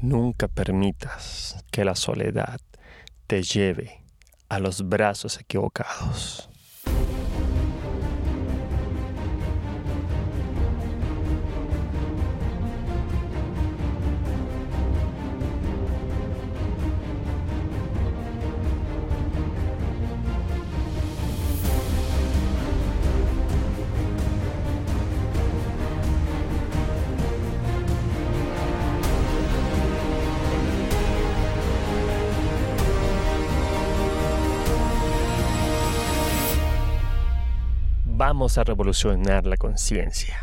Nunca permitas que la soledad te lleve a los brazos equivocados. Vamos a revolucionar la conciencia.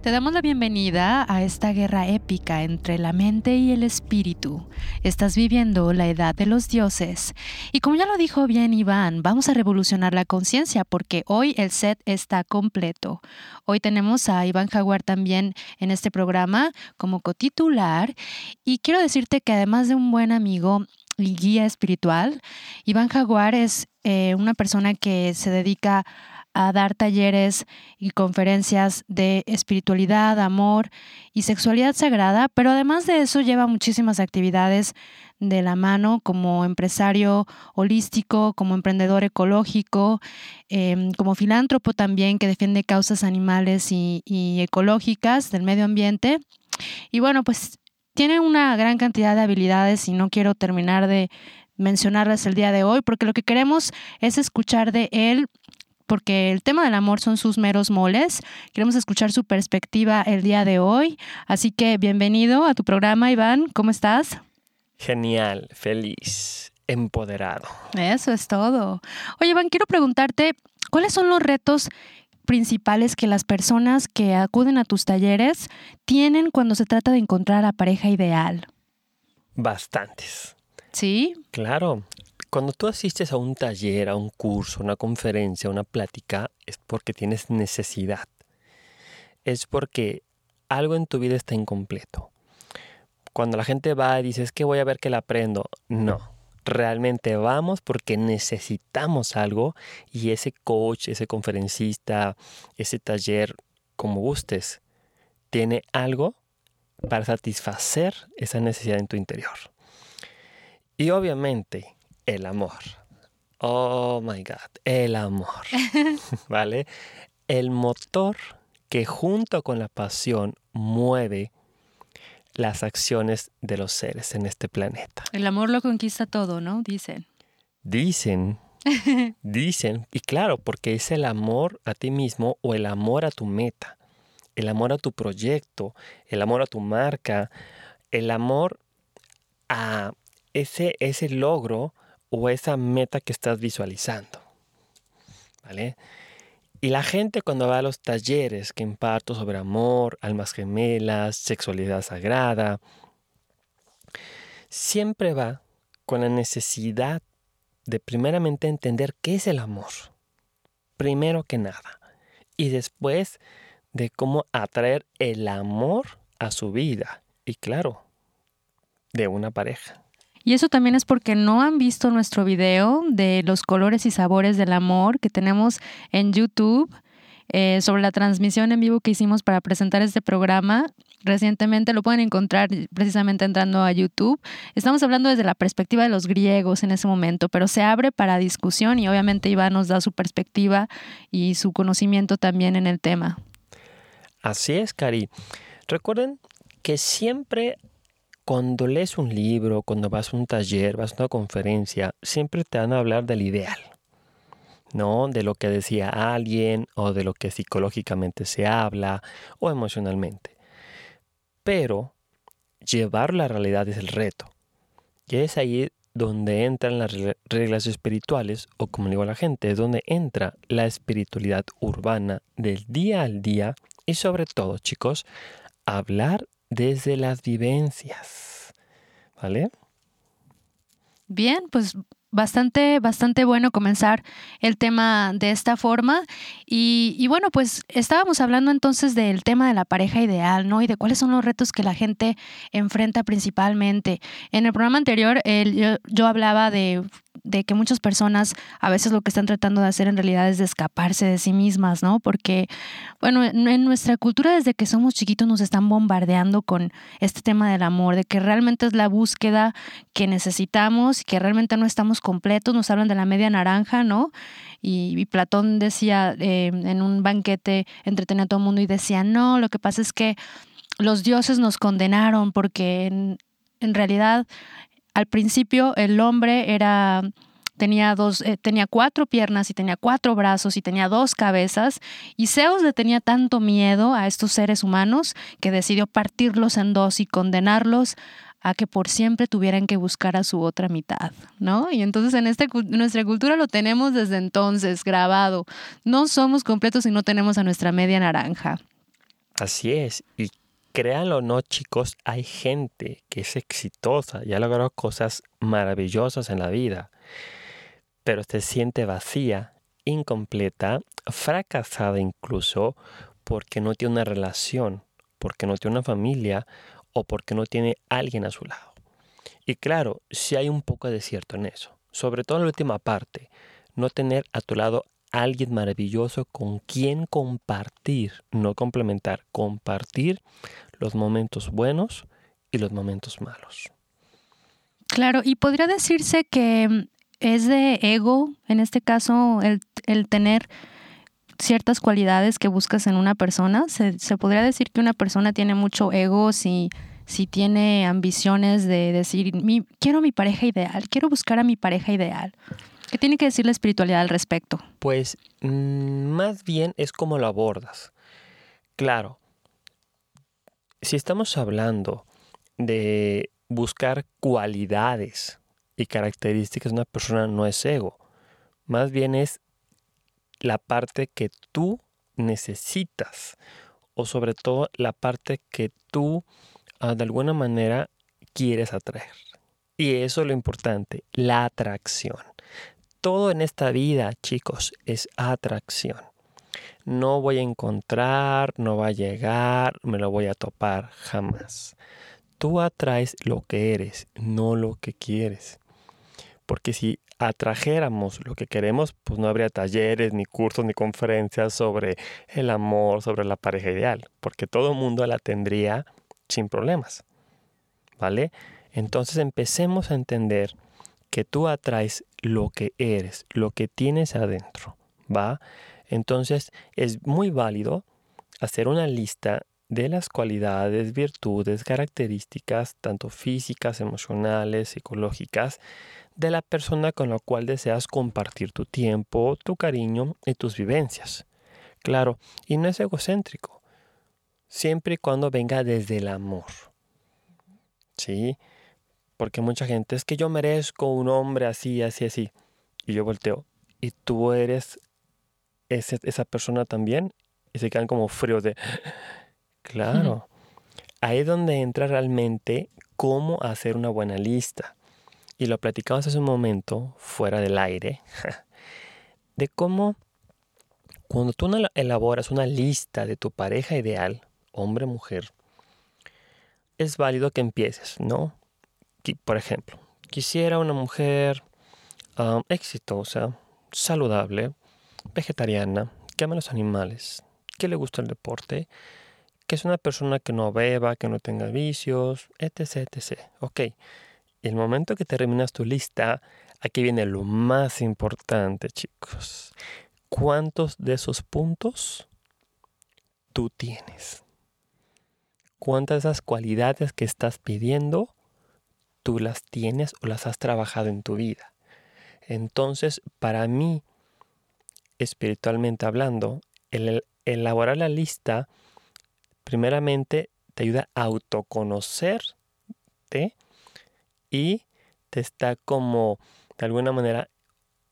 Te damos la bienvenida a esta guerra épica entre la mente y el espíritu. Estás viviendo la edad de los dioses. Y como ya lo dijo bien Iván, vamos a revolucionar la conciencia porque hoy el set está completo. Hoy tenemos a Iván Jaguar también en este programa como cotitular. Y quiero decirte que además de un buen amigo, y guía espiritual. Iván Jaguar es eh, una persona que se dedica a dar talleres y conferencias de espiritualidad, amor y sexualidad sagrada, pero además de eso lleva muchísimas actividades de la mano como empresario holístico, como emprendedor ecológico, em, como filántropo también que defiende causas animales y, y ecológicas del medio ambiente. Y bueno, pues tiene una gran cantidad de habilidades y no quiero terminar de mencionarlas el día de hoy porque lo que queremos es escuchar de él porque el tema del amor son sus meros moles. Queremos escuchar su perspectiva el día de hoy. Así que bienvenido a tu programa, Iván. ¿Cómo estás? Genial, feliz, empoderado. Eso es todo. Oye, Iván, quiero preguntarte, ¿cuáles son los retos principales que las personas que acuden a tus talleres tienen cuando se trata de encontrar a pareja ideal? Bastantes. ¿Sí? Claro. Cuando tú asistes a un taller, a un curso, una conferencia, una plática, es porque tienes necesidad. Es porque algo en tu vida está incompleto. Cuando la gente va y dice, es que voy a ver que la aprendo. No, realmente vamos porque necesitamos algo y ese coach, ese conferencista, ese taller, como gustes, tiene algo para satisfacer esa necesidad en tu interior. Y obviamente el amor. Oh my God, el amor. ¿Vale? El motor que junto con la pasión mueve las acciones de los seres en este planeta. El amor lo conquista todo, ¿no? Dicen. Dicen, dicen, y claro, porque es el amor a ti mismo o el amor a tu meta, el amor a tu proyecto, el amor a tu marca, el amor a ese, ese logro o esa meta que estás visualizando. ¿Vale? Y la gente cuando va a los talleres que imparto sobre amor, almas gemelas, sexualidad sagrada, siempre va con la necesidad de primeramente entender qué es el amor, primero que nada, y después de cómo atraer el amor a su vida, y claro, de una pareja. Y eso también es porque no han visto nuestro video de los colores y sabores del amor que tenemos en YouTube eh, sobre la transmisión en vivo que hicimos para presentar este programa. Recientemente lo pueden encontrar precisamente entrando a YouTube. Estamos hablando desde la perspectiva de los griegos en ese momento, pero se abre para discusión y obviamente Iván nos da su perspectiva y su conocimiento también en el tema. Así es, Cari. Recuerden que siempre cuando lees un libro, cuando vas a un taller, vas a una conferencia, siempre te van a hablar del ideal, ¿no? De lo que decía alguien o de lo que psicológicamente se habla o emocionalmente. Pero llevar la realidad es el reto. Y es ahí donde entran las reglas espirituales, o como digo a la gente, es donde entra la espiritualidad urbana del día al día y sobre todo, chicos, hablar desde las vivencias. ¿Vale? Bien, pues bastante, bastante bueno comenzar el tema de esta forma. Y, y, bueno, pues estábamos hablando entonces del tema de la pareja ideal, ¿no? Y de cuáles son los retos que la gente enfrenta principalmente. En el programa anterior yo, yo, hablaba de de que muchas personas a veces lo que están tratando de hacer en realidad es de escaparse de sí mismas, ¿no? Porque, bueno, en nuestra cultura desde que somos chiquitos nos están bombardeando con este tema del amor, de que realmente es la búsqueda que necesitamos y que realmente no estamos completos, nos hablan de la media naranja, ¿no? Y, Platón decía eh, en un banquete, entretenía a todo el mundo y decía, no, lo que pasa es que los dioses nos condenaron porque en, en realidad al principio el hombre era tenía dos eh, tenía cuatro piernas y tenía cuatro brazos y tenía dos cabezas y Zeus le tenía tanto miedo a estos seres humanos que decidió partirlos en dos y condenarlos a que por siempre tuvieran que buscar a su otra mitad, ¿no? Y entonces en este, nuestra cultura lo tenemos desde entonces grabado. No somos completos si no tenemos a nuestra media naranja. Así es. Y créanlo o no, chicos, hay gente que es exitosa y ha logrado cosas maravillosas en la vida, pero se siente vacía, incompleta, fracasada incluso, porque no tiene una relación, porque no tiene una familia o porque no tiene alguien a su lado. Y claro, si hay un poco de cierto en eso, sobre todo en la última parte, no tener a tu lado alguien maravilloso con quien compartir, no complementar, compartir los momentos buenos y los momentos malos. Claro, y podría decirse que mm, es de ego, en este caso, el, tener ciertas cualidades que buscas en una persona. Se, podría decir que una persona tiene mucho ego si, si tiene ambiciones de decir, mi, quiero mi pareja ideal, quiero buscar a mi pareja ideal. ¿Qué tiene que decir la espiritualidad al respecto? Pues mm, más bien es como lo abordas. Claro, si estamos hablando de buscar cualidades y características de una persona, no es ego. Más bien es la parte que tú necesitas o sobre todo la parte que tú ah, de alguna manera quieres atraer. Y eso es lo importante, la atracción. Todo en esta vida, chicos, es atracción no voy a encontrar, no va a llegar, me lo voy a topar jamás. Tú atraes lo que eres, no lo que quieres. Porque si atrajéramos lo que queremos, pues no habría talleres, ni cursos, ni conferencias sobre el amor, sobre la pareja ideal, porque todo el mundo la tendría sin problemas. ¿Vale? Entonces empecemos a entender que tú atraes lo que eres, lo que tienes adentro, ¿va? Entonces es muy válido hacer una lista de las cualidades, virtudes, características, tanto físicas, emocionales, psicológicas, de la persona con la cual deseas compartir tu tiempo, tu cariño y tus vivencias. Claro, y no es egocéntrico, siempre y cuando venga desde el amor. ¿Sí? Porque mucha gente es que yo merezco un hombre así, así, así. Y yo volteo. Y tú eres esa persona también y se quedan como fríos de, claro, ahí es donde entra realmente cómo hacer una buena lista. Y lo platicamos hace un momento, fuera del aire, de cómo cuando tú elaboras una lista de tu pareja ideal, hombre, mujer, es válido que empieces, ¿no? Por ejemplo, quisiera una mujer ah, exitosa, saludable, vegetariana, que ama los animales, que le gusta el deporte, que es una persona que no beba, que no tenga vicios, etc, etc. Ok, el momento que terminas tu lista, aquí viene lo más importante, chicos. ¿Cuántos de esos puntos tú tienes? ¿Cuántas de esas cualidades que estás pidiendo tú las tienes o las has trabajado en tu vida? Entonces, para mí, espiritualmente hablando, el elaborar la lista, primeramente te ayuda a autoconocerte y te está como de alguna manera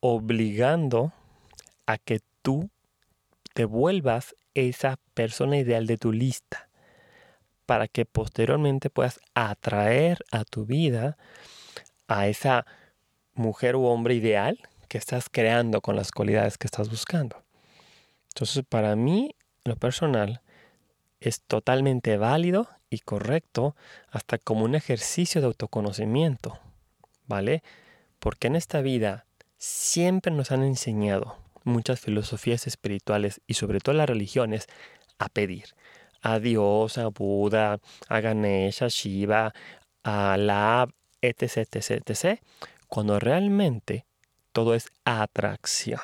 obligando a que tú te vuelvas esa persona ideal de tu lista para que posteriormente puedas atraer a tu vida a esa mujer u hombre ideal que estás creando con las cualidades que estás buscando. Entonces, para mí, lo personal, es totalmente válido y correcto hasta como un ejercicio de autoconocimiento, ¿vale? Porque en esta vida siempre nos han enseñado muchas filosofías espirituales y sobre todo las religiones a pedir a Dios, a Buda, a Ganesha, a Shiva, a la etc, etc, etc, cuando realmente todo es atracción.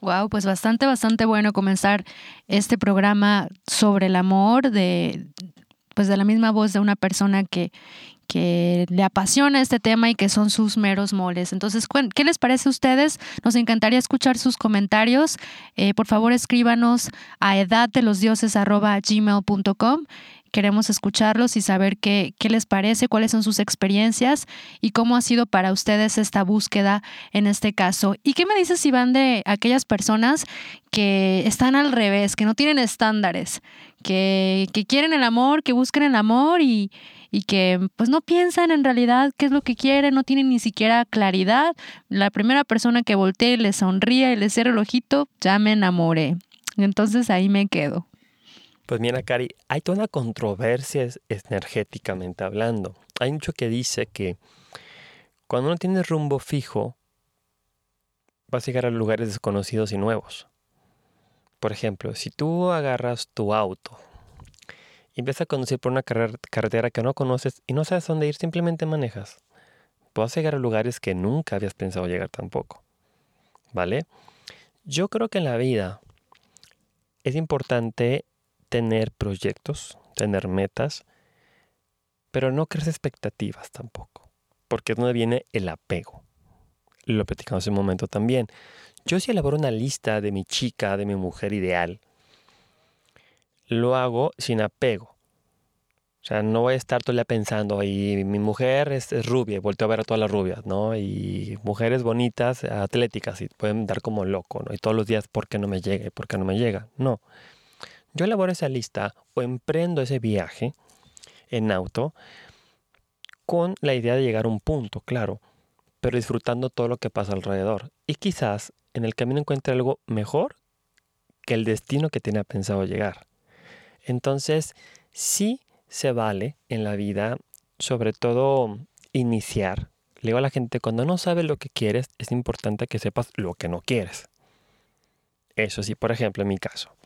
Wow, pues bastante, bastante bueno comenzar este programa sobre el amor de, pues de la misma voz de una persona que, que le apasiona este tema y que son sus meros moles. Entonces, ¿qué les parece a ustedes? Nos encantaría escuchar sus comentarios. Eh, por favor, escríbanos a edaddelosdioses.gmail.com. Queremos escucharlos y saber qué, qué les parece, cuáles son sus experiencias y cómo ha sido para ustedes esta búsqueda en este caso. ¿Y qué me dices, Iván, de aquellas personas que están al revés, que no tienen estándares, que, que quieren el amor, que buscan el amor y, y que pues no piensan en realidad qué es lo que quieren, no tienen ni siquiera claridad. La primera persona que voltee, le sonríe y le cierra el ojito, ya me enamoré. Entonces ahí me quedo. Pues mira, Cari, hay toda una controversia energéticamente hablando. Hay mucho que dice que cuando uno tiene rumbo fijo, vas a llegar a lugares desconocidos y nuevos. Por ejemplo, si tú agarras tu auto y empiezas a conducir por una carretera que no conoces y no sabes dónde ir, simplemente manejas. Puedes llegar a lugares que nunca habías pensado llegar tampoco. ¿Vale? Yo creo que en la vida es importante tener proyectos, tener metas, pero no crees expectativas tampoco, porque es donde viene el apego. Lo platicamos en un momento también. Yo si elaboro una lista de mi chica, de mi mujer ideal, lo hago sin apego. O sea, no voy a estar todo el día pensando, y mi mujer es, rubia, y vuelto a ver a todas las rubias, ¿no? Y mujeres bonitas, atléticas, y pueden dar como loco, ¿no? Y todos los días, ¿por qué no me llega? ¿Por qué no me llega? No. Yo elaboro esa lista o emprendo ese viaje en auto con la idea de llegar a un punto, claro, pero disfrutando todo lo que pasa alrededor. Y quizás en el camino encuentre algo mejor que el destino que tenía pensado llegar. Entonces, sí se vale en la vida, sobre todo iniciar. Le digo a la gente, cuando no sabes lo que quieres, es importante que sepas lo que no quieres. Eso sí, por ejemplo, en mi caso.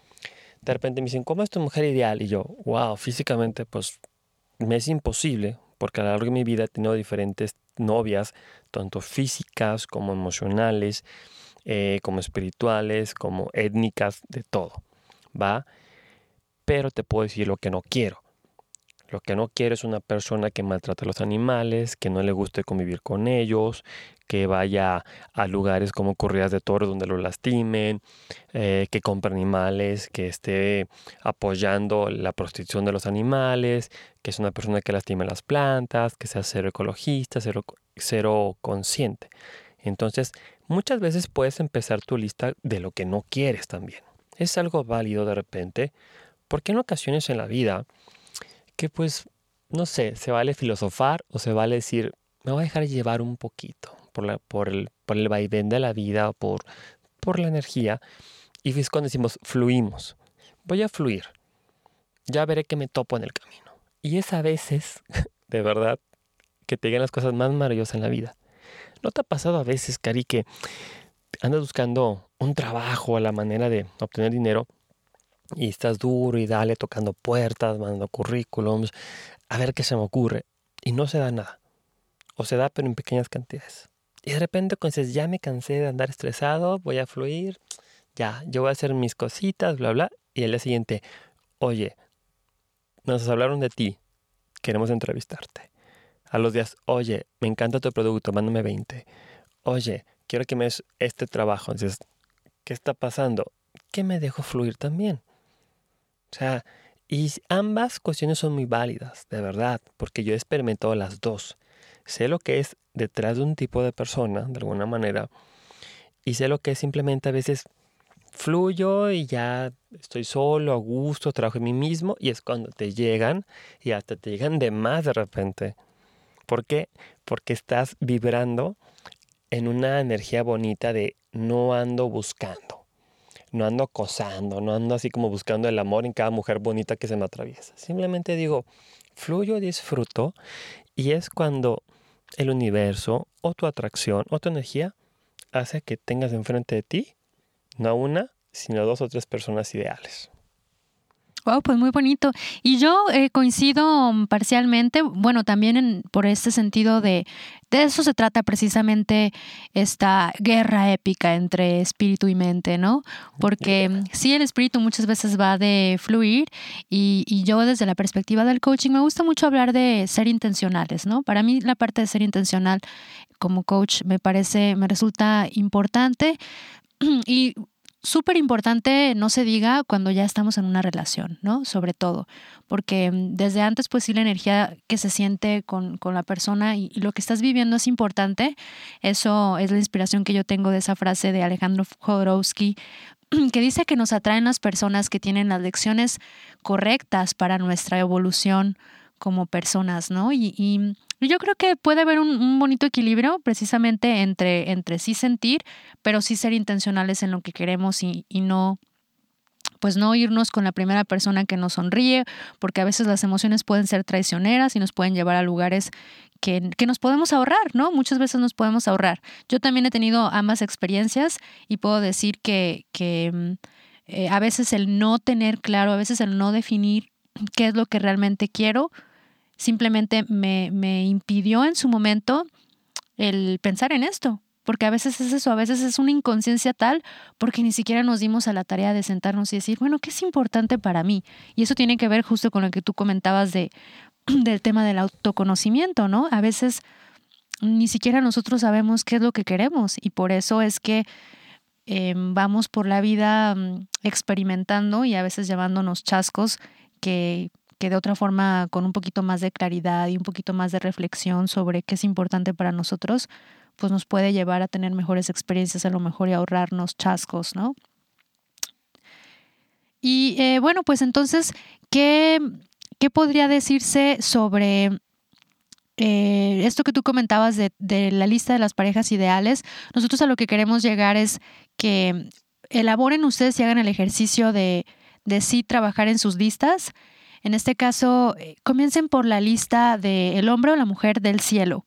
De repente me dicen, ¿cómo es tu mujer ideal? Y yo, wow, físicamente, pues me es imposible, porque a lo largo de mi vida he tenido diferentes novias, tanto físicas como emocionales, eh, como espirituales, como étnicas, de todo. ¿Va? pero te puedo decir lo que no quiero. Lo que no quiero es una persona que maltrate a los animales, que no le guste convivir con ellos, que vaya a lugares como corridas de toros donde lo lastimen, eh, que compre animales, que esté apoyando la prostitución de los animales, que es una persona que lastime las plantas, que sea cero ecologista, cero, cero consciente. Entonces, muchas veces puedes empezar tu lista de lo que no quieres también. Es algo válido de repente, porque en ocasiones en la vida que pues, no sé, se vale filosofar o se vale decir, me voy a dejar llevar un poquito por, la, por, el, por el vaivén de la vida por, por la energía. Y es cuando decimos, fluimos. Voy a fluir. Ya veré que me topo en el camino. Y es a veces, de verdad, que te llegan las cosas más maravillosas en la vida. ¿No te ha pasado a veces, Cari, que andas buscando un trabajo a la manera de obtener dinero y estás duro y dale tocando puertas, mandando currículums, a ver qué se me ocurre. Y no se da nada. O se da, pero en pequeñas cantidades. Y de repente cuando dices, ya me cansé de andar estresado, voy a fluir, ya, yo voy a hacer mis cositas, bla, bla. Y el día siguiente, oye, nos hablaron de ti, queremos entrevistarte. A los días, oye, me encanta tu producto, mándame 20. Oye, quiero que me des este trabajo. Entonces, ¿qué está pasando? Que me dejo fluir también. O sea, y ambas cuestiones son muy válidas, de verdad, porque yo he experimentado las dos. Sé lo que es detrás de un tipo de persona, de alguna manera, y sé lo que es simplemente a veces fluyo y ya estoy solo, a gusto, trabajo en mí mismo, y es cuando te llegan y hasta te llegan de más de repente. ¿Por qué? Porque estás vibrando en una energía bonita de no ando buscando no ando acosando, no ando así como buscando el amor en cada mujer bonita que se me atraviesa. Simplemente digo, fluyo, disfruto y es cuando el universo o tu atracción o tu energía hace que tengas enfrente de ti no una, sino dos o tres personas ideales. Wow, pues muy bonito. Y yo eh, coincido parcialmente, bueno, también por este sentido de, de eso se trata precisamente esta guerra épica entre espíritu y mente, ¿no? Porque sí, el espíritu muchas veces va de fluir y, y yo desde la perspectiva del coaching me gusta mucho hablar de ser intencionales, ¿no? Para mí la parte de ser intencional como coach me parece, me resulta importante. Y súper importante, no se diga cuando ya estamos en una relación, ¿no? Sobre todo, porque mm, desde antes, pues sí, la energía que se siente con, con la persona y, lo que estás viviendo es importante. Eso es la inspiración que yo tengo de esa frase de Alejandro Jodorowsky, que dice que nos atraen las personas que tienen las lecciones correctas para nuestra evolución como personas, ¿no? Y, y yo creo que puede haber un, bonito equilibrio precisamente entre, entre sí sentir, pero sí ser intencionales en lo que queremos y, y no pues no irnos con la primera persona que nos sonríe, porque a veces las emociones pueden ser traicioneras y nos pueden llevar a lugares que, que, nos podemos ahorrar, ¿no? Muchas veces nos podemos ahorrar. Yo también he tenido ambas experiencias y puedo decir que, que mm, eh, a veces el no tener claro, a veces el no definir qué es lo que realmente quiero, simplemente me, impidió en su momento el pensar en esto, porque a veces es eso, a veces es una inconsciencia tal porque ni siquiera nos dimos a la tarea de sentarnos y decir, bueno, ¿qué es importante para mí? Y eso tiene que ver justo con lo que tú comentabas de, del tema del autoconocimiento, ¿no? A veces ni siquiera nosotros sabemos qué es lo que queremos y por eso es que em, vamos por la vida mm, experimentando y a veces llevándonos chascos que que de otra forma, con un poquito más de claridad y un poquito más de reflexión sobre qué es importante para nosotros, pues nos puede llevar a tener mejores experiencias a lo mejor y ahorrarnos chascos, ¿no? Y eh, bueno, pues entonces, ¿qué, qué podría decirse sobre eh, esto que tú comentabas de, de, la lista de las parejas ideales? Nosotros a lo que queremos llegar es que elaboren ustedes y hagan el ejercicio de, de sí trabajar en sus listas en este caso, eh, comiencen por la lista de el hombre o la mujer del cielo,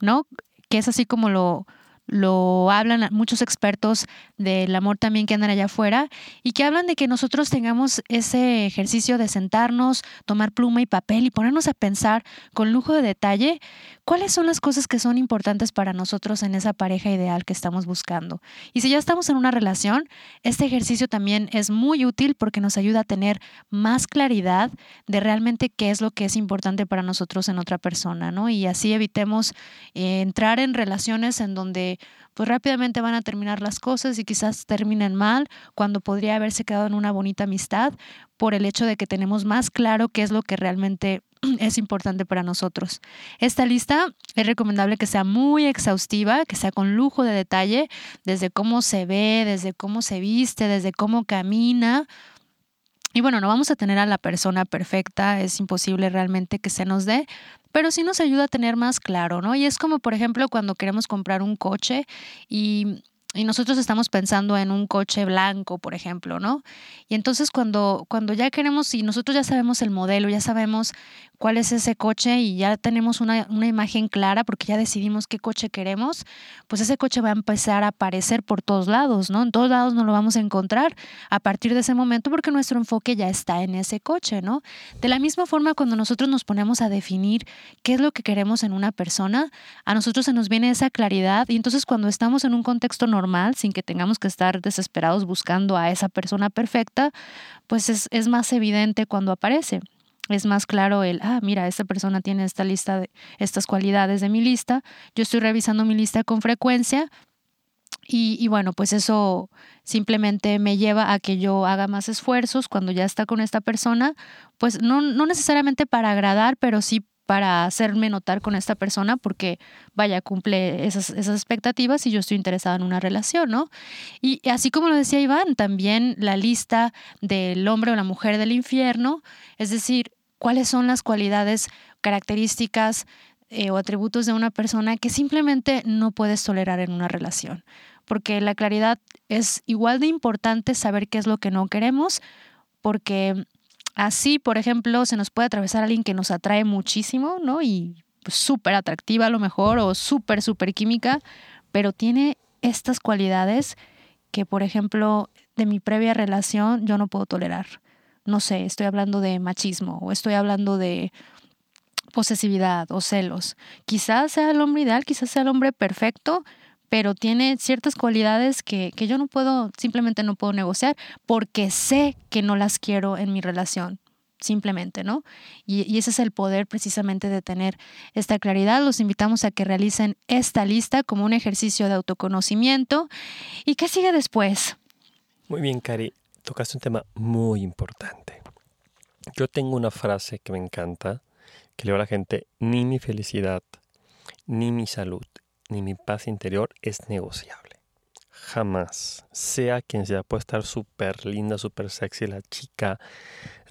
¿no? Que es así como lo, lo hablan muchos expertos del amor también que andan allá afuera y que hablan de que nosotros tengamos ese ejercicio de sentarnos, tomar pluma y papel y ponernos a pensar con lujo de detalle cuáles son las cosas que son importantes para nosotros en esa pareja ideal que estamos buscando. Y si ya estamos en una relación, este ejercicio también es muy útil porque nos ayuda a tener más claridad de realmente qué es lo que es importante para nosotros en otra persona, ¿no? Y así evitemos eh, entrar en relaciones en donde pues rápidamente van a terminar las cosas y quizás terminen mal cuando podría haberse quedado en una bonita amistad por el hecho de que tenemos más claro qué es lo que realmente es importante para nosotros. Esta lista es recomendable que sea muy exhaustiva, que sea con lujo de detalle, desde cómo se ve, desde cómo se viste, desde cómo camina. Y bueno, no vamos a tener a la persona perfecta, es imposible realmente que se nos dé, pero sí nos ayuda a tener más claro, ¿no? Y es como, por ejemplo, cuando queremos comprar un coche y y nosotros estamos pensando en un coche blanco, por ejemplo, ¿no? Y entonces cuando, cuando ya queremos y nosotros ya sabemos el modelo, ya sabemos cuál es ese coche y ya tenemos una, una, imagen clara porque ya decidimos qué coche queremos, pues ese coche va a empezar a aparecer por todos lados, ¿no? En todos lados no lo vamos a encontrar a partir de ese momento porque nuestro enfoque ya está en ese coche, ¿no? De la misma forma, cuando nosotros nos ponemos a definir qué es lo que queremos en una persona, a nosotros se nos viene esa claridad y entonces cuando estamos en un contexto normal, sin que tengamos que estar desesperados buscando a esa persona perfecta, pues es, es más evidente cuando aparece. Es más claro el, ah, mira, esta persona tiene esta lista de estas cualidades de mi lista, yo estoy revisando mi lista con frecuencia, y, y, bueno, pues eso simplemente me lleva a que yo haga más esfuerzos cuando ya está con esta persona, pues no, no necesariamente para agradar, pero sí para hacerme notar con esta persona porque, vaya, cumple esas, expectativas y yo estoy interesada en una relación, ¿no? Y así como lo decía Iván, también la lista del hombre o la mujer del infierno, es decir, cuáles son las cualidades, características eh, o atributos de una persona que simplemente no puedes tolerar en una relación. Porque la claridad es igual de importante saber qué es lo que no queremos, porque Así, por ejemplo, se nos puede atravesar alguien que nos atrae muchísimo, ¿no? Y súper atractiva a lo mejor o súper, súper química, pero tiene estas cualidades que, por ejemplo, de mi previa relación yo no puedo tolerar. No sé, estoy hablando de machismo o estoy hablando de posesividad o celos. Quizás sea el hombre ideal, quizás sea el hombre perfecto, pero tiene ciertas cualidades que, que yo no puedo, simplemente no puedo negociar porque sé que no las quiero en mi relación simplemente, ¿no? Y, ese es el poder precisamente de tener esta claridad. Los invitamos a que realicen esta lista como un ejercicio de autoconocimiento. ¿Y qué sigue después? Muy bien, Cari. Tocaste un tema muy importante. Yo tengo una frase que me encanta, que le digo a la gente, ni mi felicidad, ni mi salud, ni mi paz interior es negociable jamás, sea quien sea, puede estar súper linda, súper sexy la chica,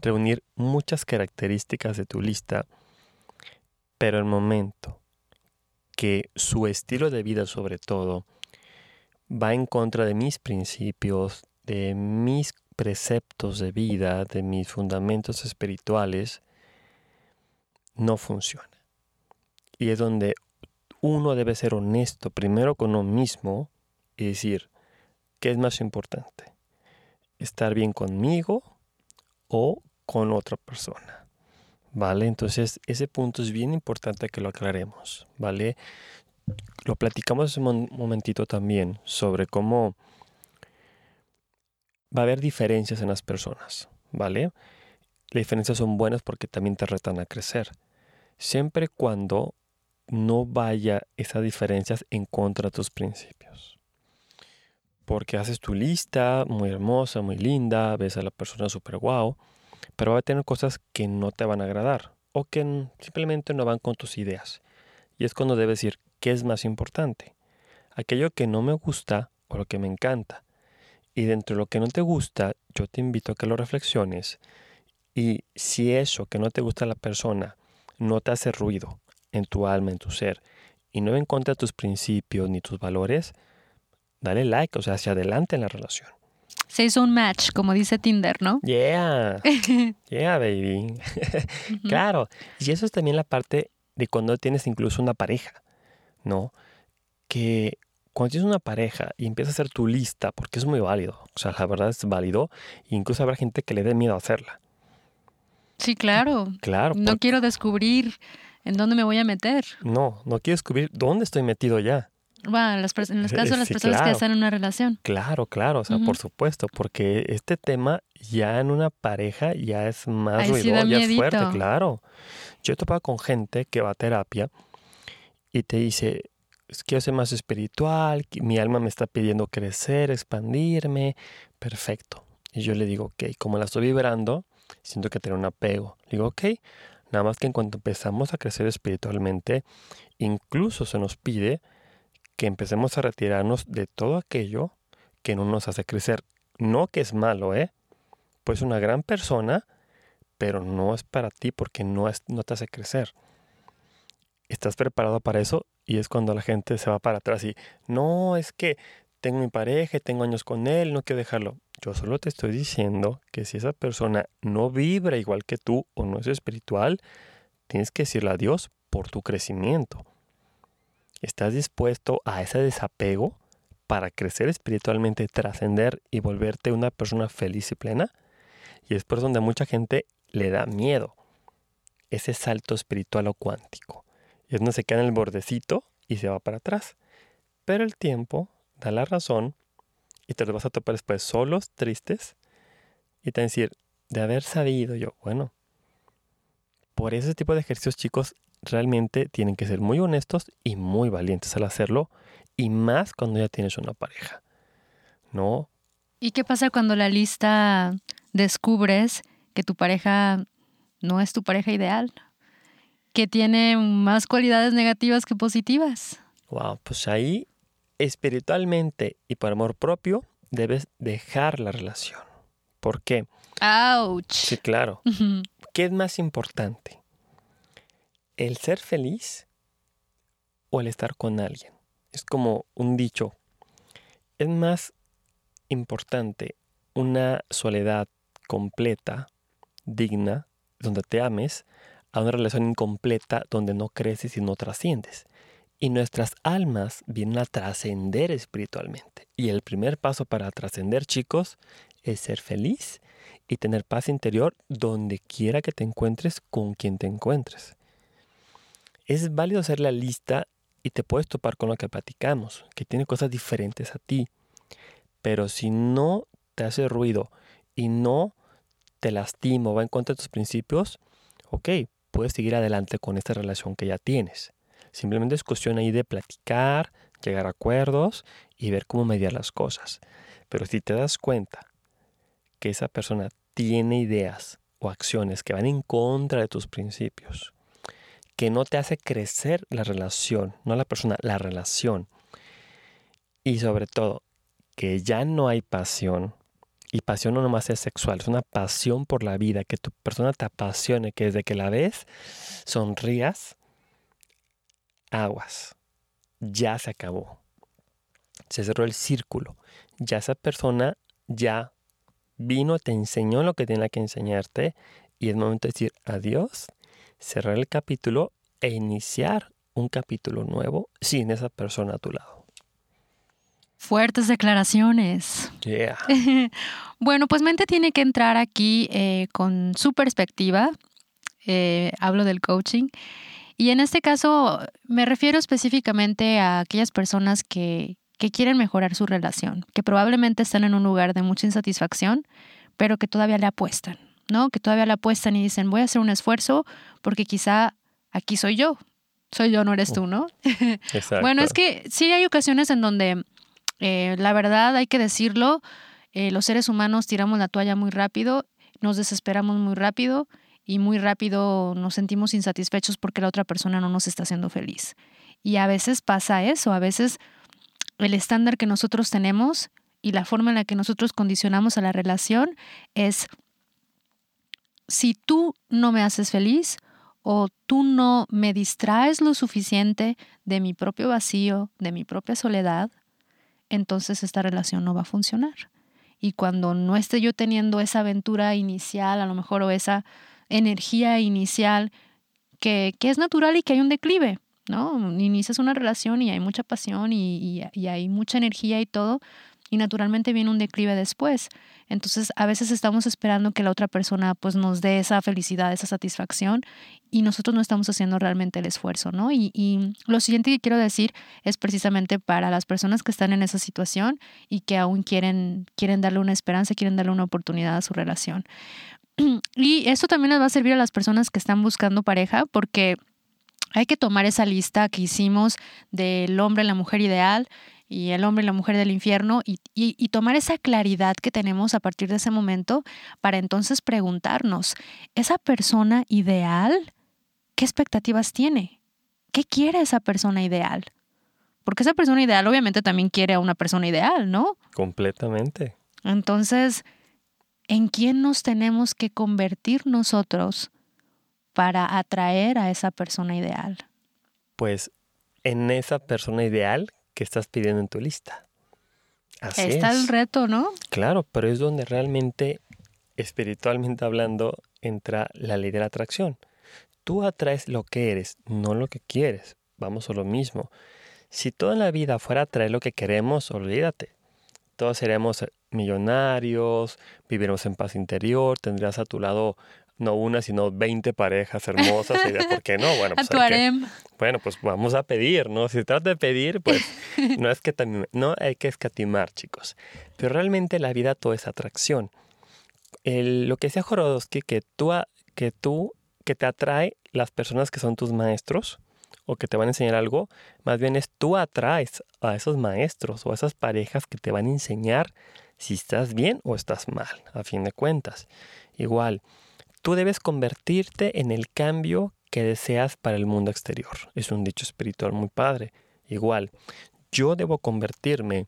reunir muchas características de tu lista, pero el momento que su estilo de vida sobre todo va en contra de mis principios, de mis preceptos de vida, de mis fundamentos espirituales, no funciona. Y es donde uno debe ser honesto primero con uno mismo y decir, ¿qué es más importante? ¿Estar bien conmigo o con otra persona? ¿Vale? Entonces ese punto es bien importante que lo aclaremos, ¿vale? Lo platicamos hace un momentito también sobre cómo va a haber diferencias en las personas, ¿vale? Las diferencias son buenas porque también te retan a crecer. Siempre cuando no vaya esas diferencias en contra de tus principios porque haces tu lista muy hermosa, muy linda, ves a la persona súper guau, pero va a tener cosas que no te van a agradar o que simplemente no van con tus ideas. Y es cuando debes decir qué es más importante. Aquello que no me gusta o lo que me encanta. Y dentro de lo que no te gusta, yo te invito a que lo reflexiones. Y si eso que no te gusta a la persona no te hace ruido en tu alma, en tu ser, y no en contra de tus principios ni tus valores, dale like, o sea, hacia adelante en la relación. Se hizo un match, como dice Tinder, ¿no? Yeah, yeah, baby. Claro, y eso es también la parte de cuando tienes incluso una pareja, ¿no? Que cuando tienes una pareja y empiezas a hacer tu lista, porque es muy válido, o sea, la verdad es válido, incluso habrá gente que le dé miedo a hacerla. Sí, claro. Claro. No quiero descubrir en dónde me voy a meter. No, no quiero descubrir dónde estoy metido ya. En los casos de las personas que están en una relación. Claro, claro, o sea, por supuesto, porque este tema ya en una pareja ya es más ruidoso, ya es fuerte, claro. Yo he topado con gente que va a terapia y te dice, quiero ser más espiritual, mi alma me está pidiendo crecer, expandirme, perfecto. Y yo le digo, ok, como la estoy vibrando, siento que tiene un apego. Le digo, ok, nada más que en cuanto empezamos a crecer espiritualmente, incluso se nos pide que empecemos a retirarnos de todo aquello que no nos hace crecer. No que es malo, ¿eh? Pues una gran persona, pero no es para ti porque no, te hace crecer. Estás preparado para eso y es cuando la gente se va para atrás y no, es que tengo mi pareja, tengo años con él, no quiero dejarlo. Yo solo te estoy diciendo que si esa persona no vibra igual que tú o no es espiritual, tienes que decirle adiós por tu crecimiento. ¿Estás dispuesto a ese desapego para crecer espiritualmente, trascender y volverte una persona feliz y plena? Y es por donde a mucha gente le da miedo ese salto espiritual o cuántico. Y es donde se queda en el bordecito y se va para atrás. Pero el tiempo da la razón y te los vas a topar después solos, tristes, y te van a decir, de haber sabido yo, bueno, por ese tipo de ejercicios chicos realmente tienen que ser muy honestos y muy valientes al hacerlo, y más cuando ya tienes una pareja. ¿No? ¿Y qué pasa cuando la lista descubres que tu pareja no es tu pareja ideal? Que tiene más cualidades negativas que positivas. Wow, pues ahí espiritualmente y por amor propio debes dejar la relación. ¿Por qué? ¡Auch! Sí, claro. ¿Qué es más importante? el ser feliz o el estar con alguien. Es como un dicho. Es más importante una soledad completa, digna, donde te ames, a una relación incompleta donde no creces y no trasciendes. Y nuestras almas vienen a trascender espiritualmente. Y el primer paso para trascender, chicos, es ser feliz y tener paz interior donde quiera que te encuentres con quien te encuentres. Es válido hacer la lista y te puedes topar con lo que platicamos, que tiene cosas diferentes a ti. Pero si no te hace ruido y no te lastima o va en contra de tus principios, ok, puedes seguir adelante con esta relación que ya tienes. Simplemente es cuestión ahí de platicar, llegar a acuerdos y ver cómo mediar las cosas. Pero si te das cuenta que esa persona tiene ideas o acciones que van en contra de tus principios, que no te hace crecer la relación, no la persona, la relación, y sobre todo que ya no hay pasión, y pasión no nomás es sexual, es una pasión por la vida, que tu persona te apasione, que desde que la ves sonrías, aguas, ya se acabó. Se cerró el círculo. Ya esa persona ya vino, te enseñó lo que tenía que enseñarte y es momento de decir adiós, cerrar el capítulo e iniciar un capítulo nuevo sin esa persona a tu lado. Fuertes declaraciones. Yeah. bueno, pues mente tiene que entrar aquí eh, con su perspectiva. Eh, hablo del coaching. Y en este caso me refiero específicamente a aquellas personas que, que quieren mejorar su relación, que probablemente están en un lugar de mucha insatisfacción, pero que todavía le apuestan, ¿no? Que todavía le apuestan y dicen, voy a hacer un esfuerzo porque quizá aquí soy yo, soy yo, no eres tú, ¿no? Exacto. bueno, es que sí hay ocasiones en donde eh, la verdad, hay que decirlo, eh, los seres humanos tiramos la toalla muy rápido, nos desesperamos muy rápido y muy rápido nos sentimos insatisfechos porque la otra persona no nos está haciendo feliz. Y a veces pasa eso, a veces el estándar que nosotros tenemos y la forma en la que nosotros condicionamos a la relación es, si tú no me haces feliz o tú no me distraes lo suficiente de mi propio vacío, de mi propia soledad, entonces esta relación no va a funcionar. Y cuando no esté yo teniendo esa aventura inicial, a lo mejor, o esa energía inicial que, que es natural y que hay un declive, ¿no? Inicias una relación y hay mucha pasión y, y hay mucha energía y todo, y naturalmente viene un declive después. Entonces, a veces estamos esperando que la otra persona pues nos dé esa felicidad, esa satisfacción y nosotros no estamos haciendo realmente el esfuerzo, ¿no? Y, y, lo siguiente que quiero decir es precisamente para las personas que están en esa situación y que aún quieren, quieren darle una esperanza, quieren darle una oportunidad a su relación. Y eso también les va a servir a las personas que están buscando pareja porque hay que tomar esa lista que hicimos del hombre, la mujer ideal y el hombre y la mujer del infierno y, y, tomar esa claridad que tenemos a partir de ese momento para entonces preguntarnos, ¿esa persona ideal qué expectativas tiene? ¿Qué quiere esa persona ideal? Porque esa persona ideal obviamente también quiere a una persona ideal, ¿no? Completamente. Entonces, ¿en quién nos tenemos que convertir nosotros para atraer a esa persona ideal? Pues en esa persona ideal que estás pidiendo en tu lista. Así Está el reto, ¿no? Claro, pero es donde realmente, espiritualmente hablando, entra la ley de la atracción. Tú atraes lo que eres, no lo que quieres. Vamos a lo mismo. Si toda la vida fuera a atraer lo que queremos, olvídate. Todos seremos millonarios, viviremos en paz interior, tendrías a tu lado no una, sino 20 parejas hermosas. ¿Por qué no? Bueno, pues, bueno, pues vamos a pedir, ¿no? Si se trata de pedir, pues no, es que no hay que escatimar, chicos. Pero realmente la vida todo es atracción. lo que decía Jorodowski, que tú, que tú, que te atrae las personas que son tus maestros o que te van a enseñar algo, más bien es tú atraes a esos maestros o a esas parejas que te van a enseñar si estás bien o estás mal, a fin de cuentas. Igual, Tú debes convertirte en el cambio que deseas para el mundo exterior. Es un dicho espiritual muy padre. Igual, yo debo convertirme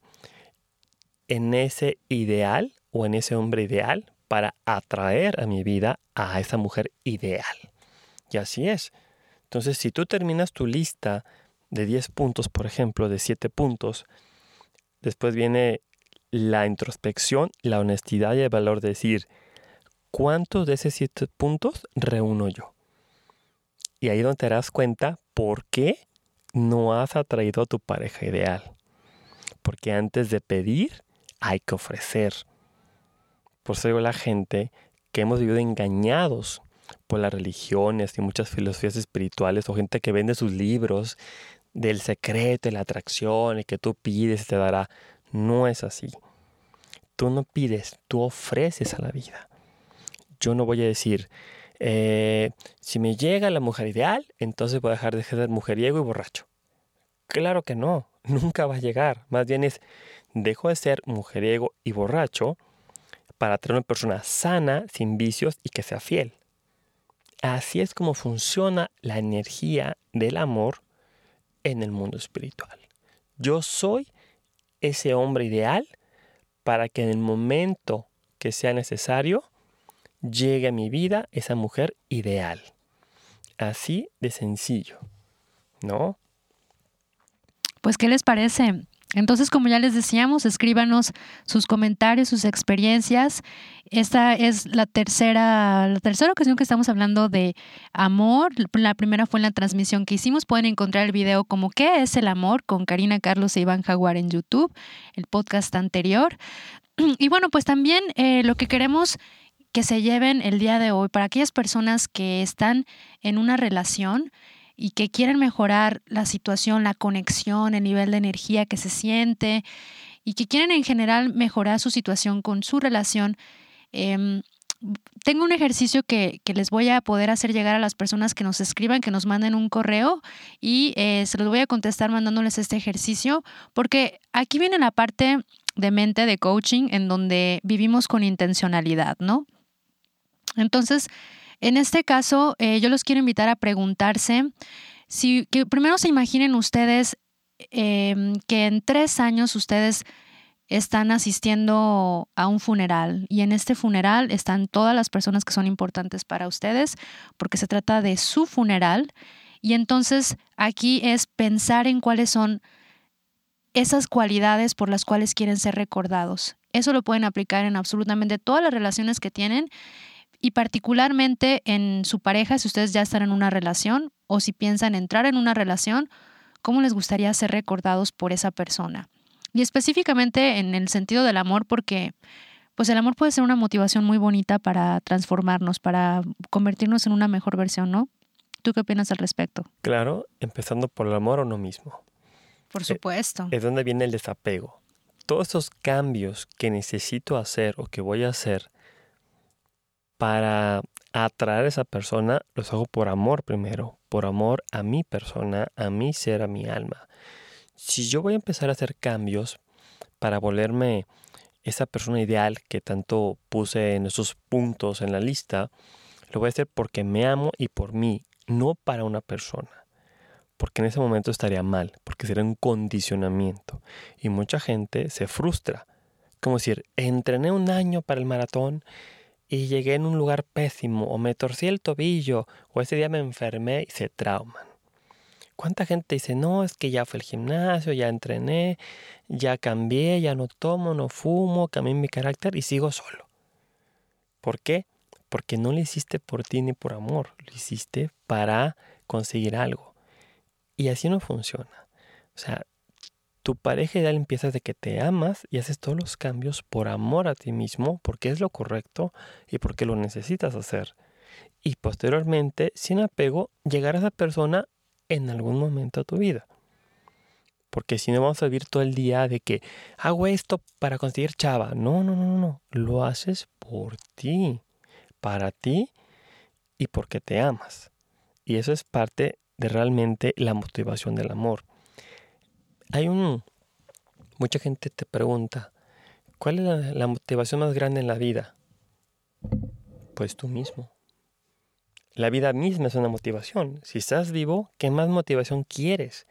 en ese ideal o en ese hombre ideal para atraer a mi vida a esa mujer ideal. Y así es. Entonces, si tú terminas tu lista de 10 puntos, por ejemplo, de 7 puntos, después viene la introspección, la honestidad y el valor de decir, ¿cuántos de esos siete puntos reúno yo? Y ahí donde te das cuenta por qué no has atraído a tu pareja ideal. Porque antes de pedir, hay que ofrecer. Por eso digo la gente que hemos vivido engañados por las religiones y muchas filosofías espirituales o gente que vende sus libros del secreto, de la atracción y que tú pides y te dará. No es así. Tú no pides, tú ofreces a la vida. Yo no voy a decir, eh, si me llega la mujer ideal, entonces voy a dejar de ser mujeriego y borracho. Claro que no, nunca va a llegar. Más bien es, dejo de ser mujeriego y borracho para tener una persona sana, sin vicios y que sea fiel. Así es como funciona la energía del amor en el mundo espiritual. Yo soy ese hombre ideal para que en el momento que sea necesario llegue a mi vida esa mujer ideal. Así de sencillo, ¿no? Pues, ¿qué les parece? Entonces, como ya les decíamos, escríbanos sus comentarios, sus experiencias. Esta es la tercera, la tercera ocasión que estamos hablando de amor. La primera fue en la transmisión que hicimos. Pueden encontrar el video como ¿Qué es el amor? con Karina Carlos e Iván Jaguar en YouTube, el podcast anterior. Y bueno, pues también eh, lo que queremos que se lleven el día de hoy para aquellas personas que están en una relación y que quieren mejorar la situación, la conexión, el nivel de energía que se siente y que quieren en general mejorar su situación con su relación, em, tengo un ejercicio que, les voy a poder hacer llegar a las personas que nos escriban, que nos manden un correo y eh, se los voy a contestar mandándoles este ejercicio, porque aquí viene la parte de mente de coaching en donde vivimos con intencionalidad, ¿no? Entonces, en este caso, eh, yo los quiero invitar a preguntarse si que primero se imaginen ustedes em, que en tres años ustedes están asistiendo a un funeral y en este funeral están todas las personas que son importantes para ustedes porque se trata de su funeral y entonces aquí es pensar en cuáles son esas cualidades por las cuales quieren ser recordados. Eso lo pueden aplicar en absolutamente todas las relaciones que tienen y particularmente en su pareja, si ustedes ya están en una relación o si piensan entrar en una relación, ¿cómo les gustaría ser recordados por esa persona? Y específicamente en el sentido del amor, porque pues el amor puede ser una motivación muy bonita para transformarnos, para convertirnos en una mejor versión, ¿no? ¿Tú qué opinas al respecto? Claro, empezando por el amor a uno mismo. Por supuesto. Es donde viene el desapego. Todos esos cambios que necesito hacer o que voy a hacer para atraer a esa persona, los hago por amor primero, por amor a mi persona, a mi ser, a mi alma. Si yo voy a empezar a hacer cambios para volverme esa persona ideal que tanto puse en esos puntos en la lista, lo voy a hacer porque me amo y por mí, no para una persona. Porque en ese momento estaría mal, porque sería un condicionamiento. Y mucha gente se frustra. Como decir, entrené un año para el maratón y llegué en un lugar pésimo o me torcí el tobillo o ese día me enfermé y se trauman. ¿Cuánta gente dice, no, es que ya fue al gimnasio, ya entrené, ya cambié, ya no tomo, no fumo, cambié mi carácter y sigo solo? ¿Por qué? Porque no lo hiciste por ti ni por amor, lo hiciste para conseguir algo. Y así no funciona. O sea, tu pareja ideal empieza de que te amas y haces todos los cambios por amor a ti mismo, porque es lo correcto y porque lo necesitas hacer. Y posteriormente, sin apego, llegar a esa persona en algún momento de tu vida. Porque si no vamos a vivir todo el día de que hago esto para conseguir chava. No, no, no, no. Lo haces por ti, para ti y porque te amas. Y eso es parte de realmente la motivación del amor. Hay un... Mucha gente te pregunta, ¿cuál es la, motivación más grande en la vida? Pues tú mismo. La vida misma es una motivación. Si estás vivo, ¿qué más motivación quieres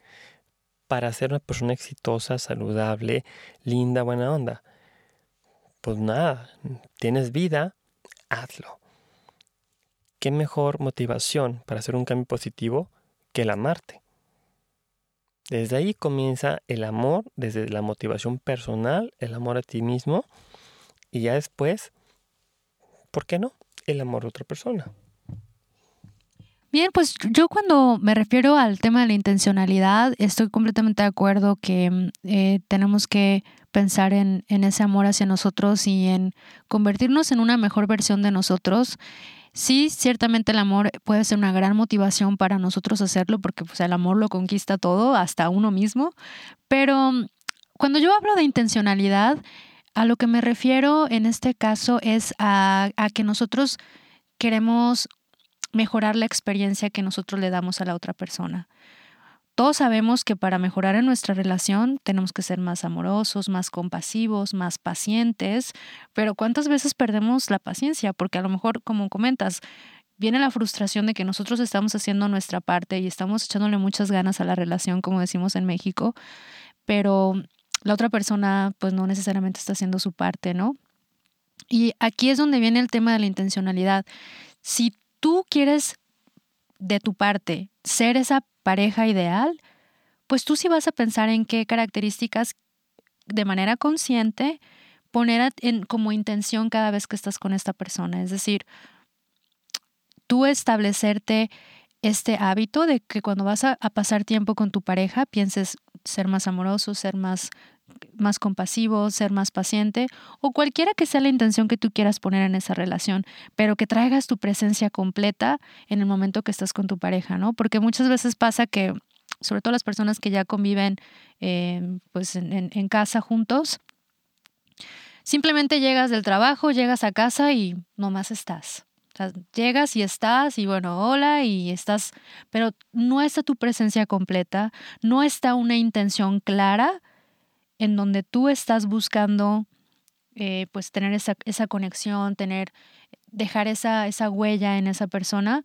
para ser una persona exitosa, saludable, linda, buena onda? Pues nada, tienes vida, hazlo. ¿Qué mejor motivación para hacer un cambio positivo que el amarte? Desde ahí comienza el amor, desde la motivación personal, el amor a ti mismo y ya después, ¿por qué no? El amor a otra persona. Bien, pues yo cuando me refiero al tema de la intencionalidad, estoy completamente de acuerdo que mm, eh, tenemos que pensar en, en, ese amor hacia nosotros y en convertirnos en una mejor versión de nosotros. Sí, ciertamente el amor puede ser una gran motivación para nosotros hacerlo porque pues, el amor lo conquista todo, hasta uno mismo, pero mm, cuando yo hablo de intencionalidad, a lo que me refiero en este caso es a, a que nosotros queremos mejorar la experiencia que nosotros le damos a la otra persona. Todos sabemos que para mejorar en nuestra relación tenemos que ser más amorosos, más compasivos, más pacientes, pero ¿cuántas veces perdemos la paciencia? Porque a lo mejor, como comentas, viene la frustración de que nosotros estamos haciendo nuestra parte y estamos echándole muchas ganas a la relación, como decimos en México, pero la otra persona pues no necesariamente está haciendo su parte, ¿no? Y aquí es donde viene el tema de la intencionalidad. Si tú quieres de tu parte ser esa pareja ideal, pues tú sí vas a pensar en qué características de manera consciente poner en, como intención cada vez que estás con esta persona. Es decir, tú establecerte este hábito de que cuando vas a, a pasar tiempo con tu pareja pienses ser más amoroso, ser más más compasivo, ser más paciente o cualquiera que sea la intención que tú quieras poner en esa relación, pero que traigas tu presencia completa en el momento que estás con tu pareja, ¿no? Porque muchas veces pasa que, sobre todo las personas que ya conviven eh, pues en, casa juntos, simplemente llegas del trabajo, llegas a casa y nomás estás. Llegas y estás y bueno, hola y estás, pero no está tu presencia completa, no está una intención clara en donde tú estás buscando eh, pues tener esa, esa, conexión, tener, dejar esa, esa huella en esa persona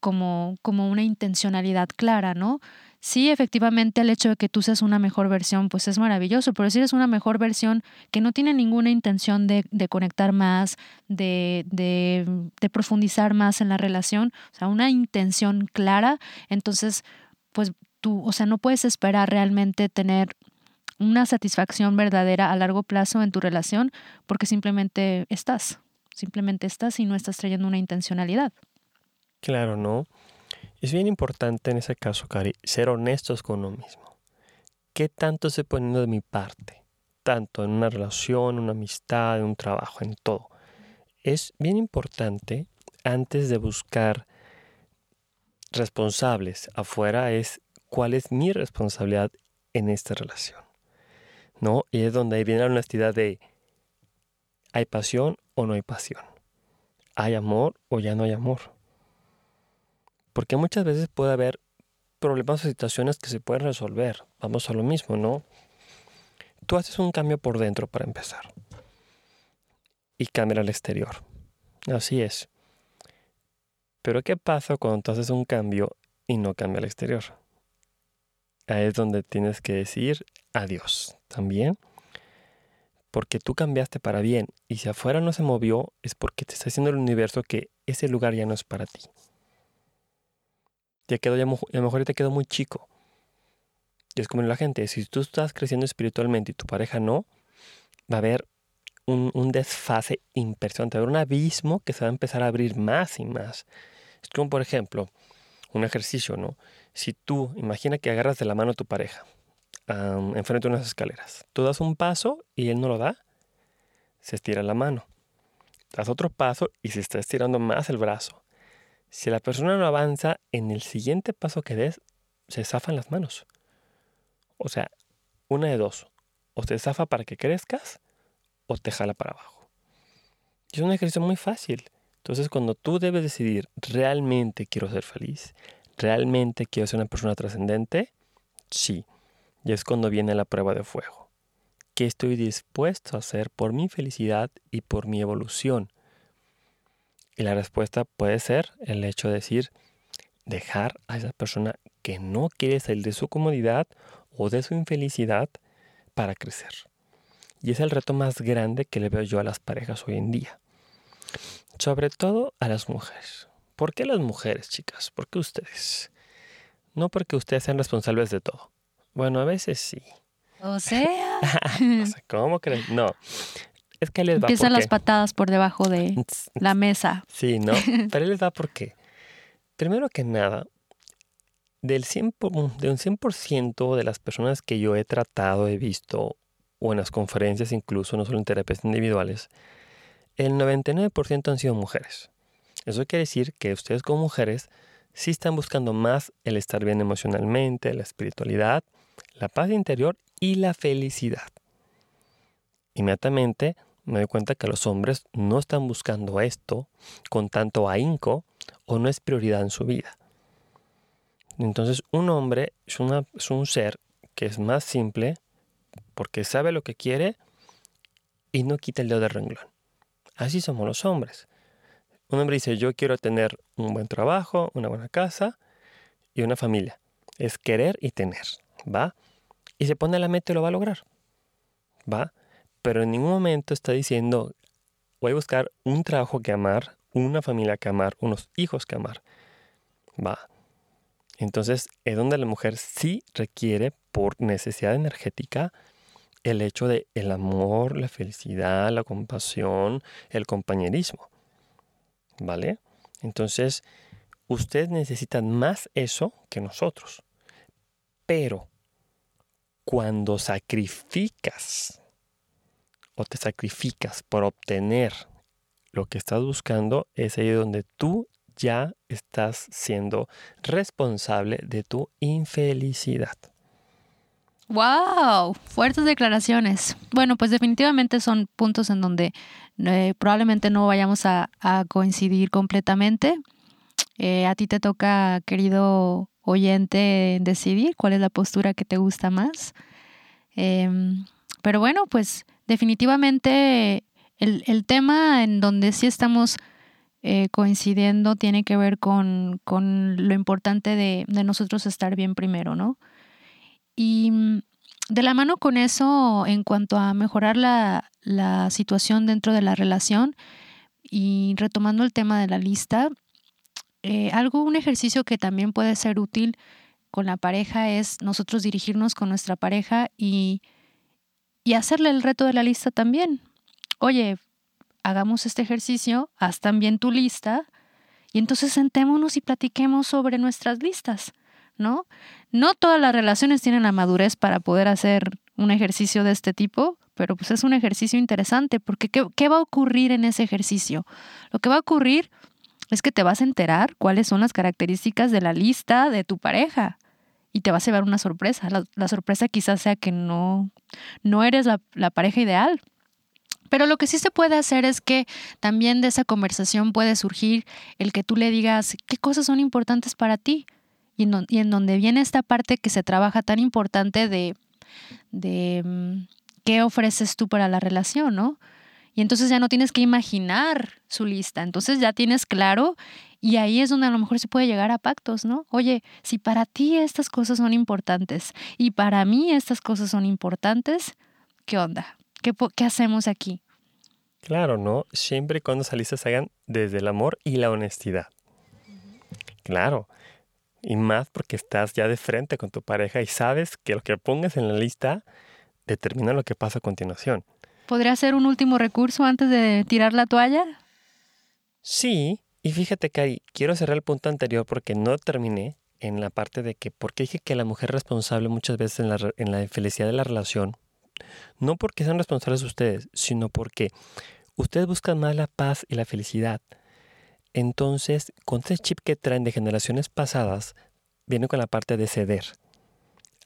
como, como una intencionalidad clara, ¿no? Sí, efectivamente, el hecho de que tú seas una mejor versión, pues es maravilloso, pero si eres una mejor versión que no tiene ninguna intención de, de conectar más, de, de, de profundizar más en la relación, o sea, una intención clara, entonces, pues tú, o sea, no puedes esperar realmente tener una satisfacción verdadera a largo plazo en tu relación porque simplemente estás, simplemente estás y no estás trayendo una intencionalidad. Claro, ¿no? Es bien importante en ese caso, Cari, ser honestos con uno mismo. ¿Qué tanto estoy poniendo de mi parte? Tanto en una relación, una amistad, un trabajo, en todo. Es bien importante, antes de buscar responsables afuera, es cuál es mi responsabilidad en esta relación. ¿No? Y es donde viene la honestidad de ¿hay pasión o no hay pasión? ¿Hay amor o ya no hay amor? Porque muchas veces puede haber problemas o situaciones que se pueden resolver. Vamos a lo mismo, ¿no? Tú haces un cambio por dentro para empezar. Y cambia al exterior. Así es. Pero ¿qué pasa cuando tú haces un cambio y no cambia al exterior? Ahí es donde tienes que decir adiós también. Porque tú cambiaste para bien y si afuera no se movió es porque te está diciendo el universo que ese lugar ya no es para ti. Ya quedó, ya, a lo mejor te quedó muy chico. Y es como la gente, si tú estás creciendo espiritualmente y tu pareja no, va a haber un, desfase impresionante, va a haber un abismo que se va a empezar a abrir más y más. Es como, por ejemplo, un ejercicio, ¿no? Si tú, imagina que agarras de la mano a tu pareja enfrente de unas escaleras, tú das un paso y él no lo da, se estira la mano. Das otro paso y se está estirando más el brazo. Si la persona no avanza, en el siguiente paso que des, se zafan las manos. O sea, una de dos. O te zafa para que crezcas o te jala para abajo. Es un ejercicio muy fácil. Entonces, cuando tú debes decidir, realmente quiero ser feliz, ¿Realmente quiero ser una persona trascendente? Sí. Y es cuando viene la prueba de fuego. ¿Qué estoy dispuesto a hacer por mi felicidad y por mi evolución? Y la respuesta puede ser el hecho de decir, dejar a esa persona que no quiere salir de su comodidad o de su infelicidad para crecer. Y es el reto más grande que le veo yo a las parejas hoy en día. Sobre todo a las mujeres. ¿Por qué las mujeres, chicas? ¿Por qué ustedes? No porque ustedes sean responsables de todo. Bueno, a veces sí. O sea. ¿Cómo crees? No. Es que les va Empiezan las patadas por debajo de la mesa. Sí, ¿no? Pero les da por qué. Primero que nada, del 100, de un 100% de las personas que yo he tratado, he visto, o en las conferencias incluso, no solo en terapias individuales, el 99% han sido mujeres. Eso quiere decir que ustedes como mujeres sí están buscando más el estar bien emocionalmente, la espiritualidad, la paz interior y la felicidad. Inmediatamente me doy cuenta que los hombres no están buscando esto con tanto ahínco o no es prioridad en su vida. Entonces un hombre es, es un ser que es más simple porque sabe lo que quiere y no quita el dedo del renglón. Así somos los hombres. Un hombre dice, yo quiero tener un buen trabajo, una buena casa y una familia. Es querer y tener, ¿va? Y se pone la meta y lo va a lograr, ¿va? Pero en ningún momento está diciendo, voy a buscar un trabajo que amar, una familia que amar, unos hijos que amar, ¿va? Entonces es donde la mujer sí requiere por necesidad energética el hecho de el amor, la felicidad, la compasión, el compañerismo. ¿Vale? Entonces, ustedes necesitan más eso que nosotros. Pero cuando sacrificas o te sacrificas por obtener lo que estás buscando, es ahí donde tú ya estás siendo responsable de tu infelicidad. ¡Wow! Fuertes declaraciones. Bueno, pues definitivamente son puntos en donde eh, probablemente no vayamos a, coincidir completamente. Eh, a ti te toca, querido oyente, decidir cuál es la postura que te gusta más. Em, pero bueno, pues definitivamente el, tema en donde sí estamos eh, coincidiendo tiene que ver con, lo importante de, de nosotros estar bien primero, ¿no? Y mm, de la mano con eso, en cuanto a mejorar la, situación dentro de la relación, y retomando el tema de la lista, eh, algo, un ejercicio que también puede ser útil con la pareja es nosotros dirigirnos con nuestra pareja y, y hacerle el reto de la lista también. Oye, hagamos este ejercicio, haz también tu lista y entonces sentémonos y platiquemos sobre nuestras listas. ¿no? No todas las relaciones tienen la madurez para poder hacer un ejercicio de este tipo, pero pues es un ejercicio interesante porque ¿qué, va a ocurrir en ese ejercicio? Lo que va a ocurrir es que te vas a enterar cuáles son las características de la lista de tu pareja y te vas a llevar una sorpresa. La, sorpresa quizás sea que no, no eres la, la pareja ideal. Pero lo que sí se puede hacer es que también de esa conversación puede surgir el que tú le digas qué cosas son importantes para ti y en, donde viene esta parte que se trabaja tan importante de, de mm, qué ofreces tú para la relación, ¿no? Y entonces ya no tienes que imaginar su lista, entonces ya tienes claro y ahí es donde a lo mejor se puede llegar a pactos, ¿no? Oye, si para ti estas cosas son importantes y para mí estas cosas son importantes, ¿qué onda? ¿Qué, qué hacemos aquí? Claro, ¿no? Siempre y cuando salices hagan desde el amor y la honestidad. Claro, y más porque estás ya de frente con tu pareja y sabes que lo que pongas en la lista determina lo que pasa a continuación. ¿Podría ser un último recurso antes de tirar la toalla? Sí, y fíjate que ahí quiero cerrar el punto anterior porque no terminé en la parte de que, porque dije que la mujer es responsable muchas veces en la, en la infelicidad de la relación, no porque sean responsables ustedes, sino porque ustedes buscan más la paz y la felicidad. Entonces, con ese chip que traen de generaciones pasadas, viene con la parte de ceder,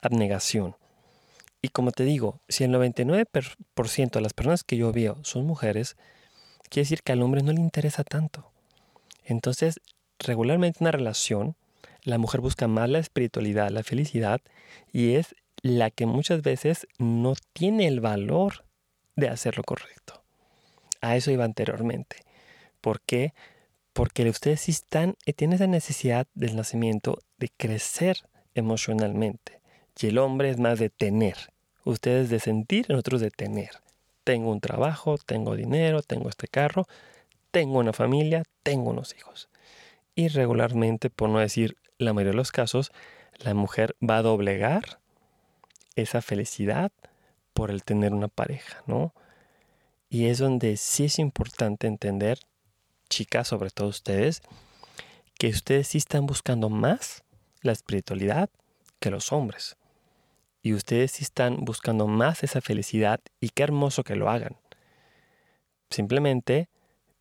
abnegación. Y como te digo, si el 99% de las personas que yo veo son mujeres, quiere decir que al hombre no le interesa tanto. Entonces, regularmente en una relación, la mujer busca más la espiritualidad, la felicidad, y es la que muchas veces no tiene el valor de hacer lo correcto. A eso iba anteriormente. ¿Por qué? Porque ustedes sí están, eh, tienen esa necesidad del nacimiento de crecer emocionalmente. Y el hombre es más de tener. Ustedes de sentir, nosotros de tener. Tengo un trabajo, tengo dinero, tengo este carro, tengo una familia, tengo unos hijos. Y regularmente, por no decir la mayoría de los casos, la mujer va a doblegar esa felicidad por el tener una pareja, ¿no? Y es donde sí es importante entender chicas, sobre todo ustedes, que ustedes sí están buscando más la espiritualidad que los hombres. Y ustedes sí están buscando más esa felicidad y qué hermoso que lo hagan. Simplemente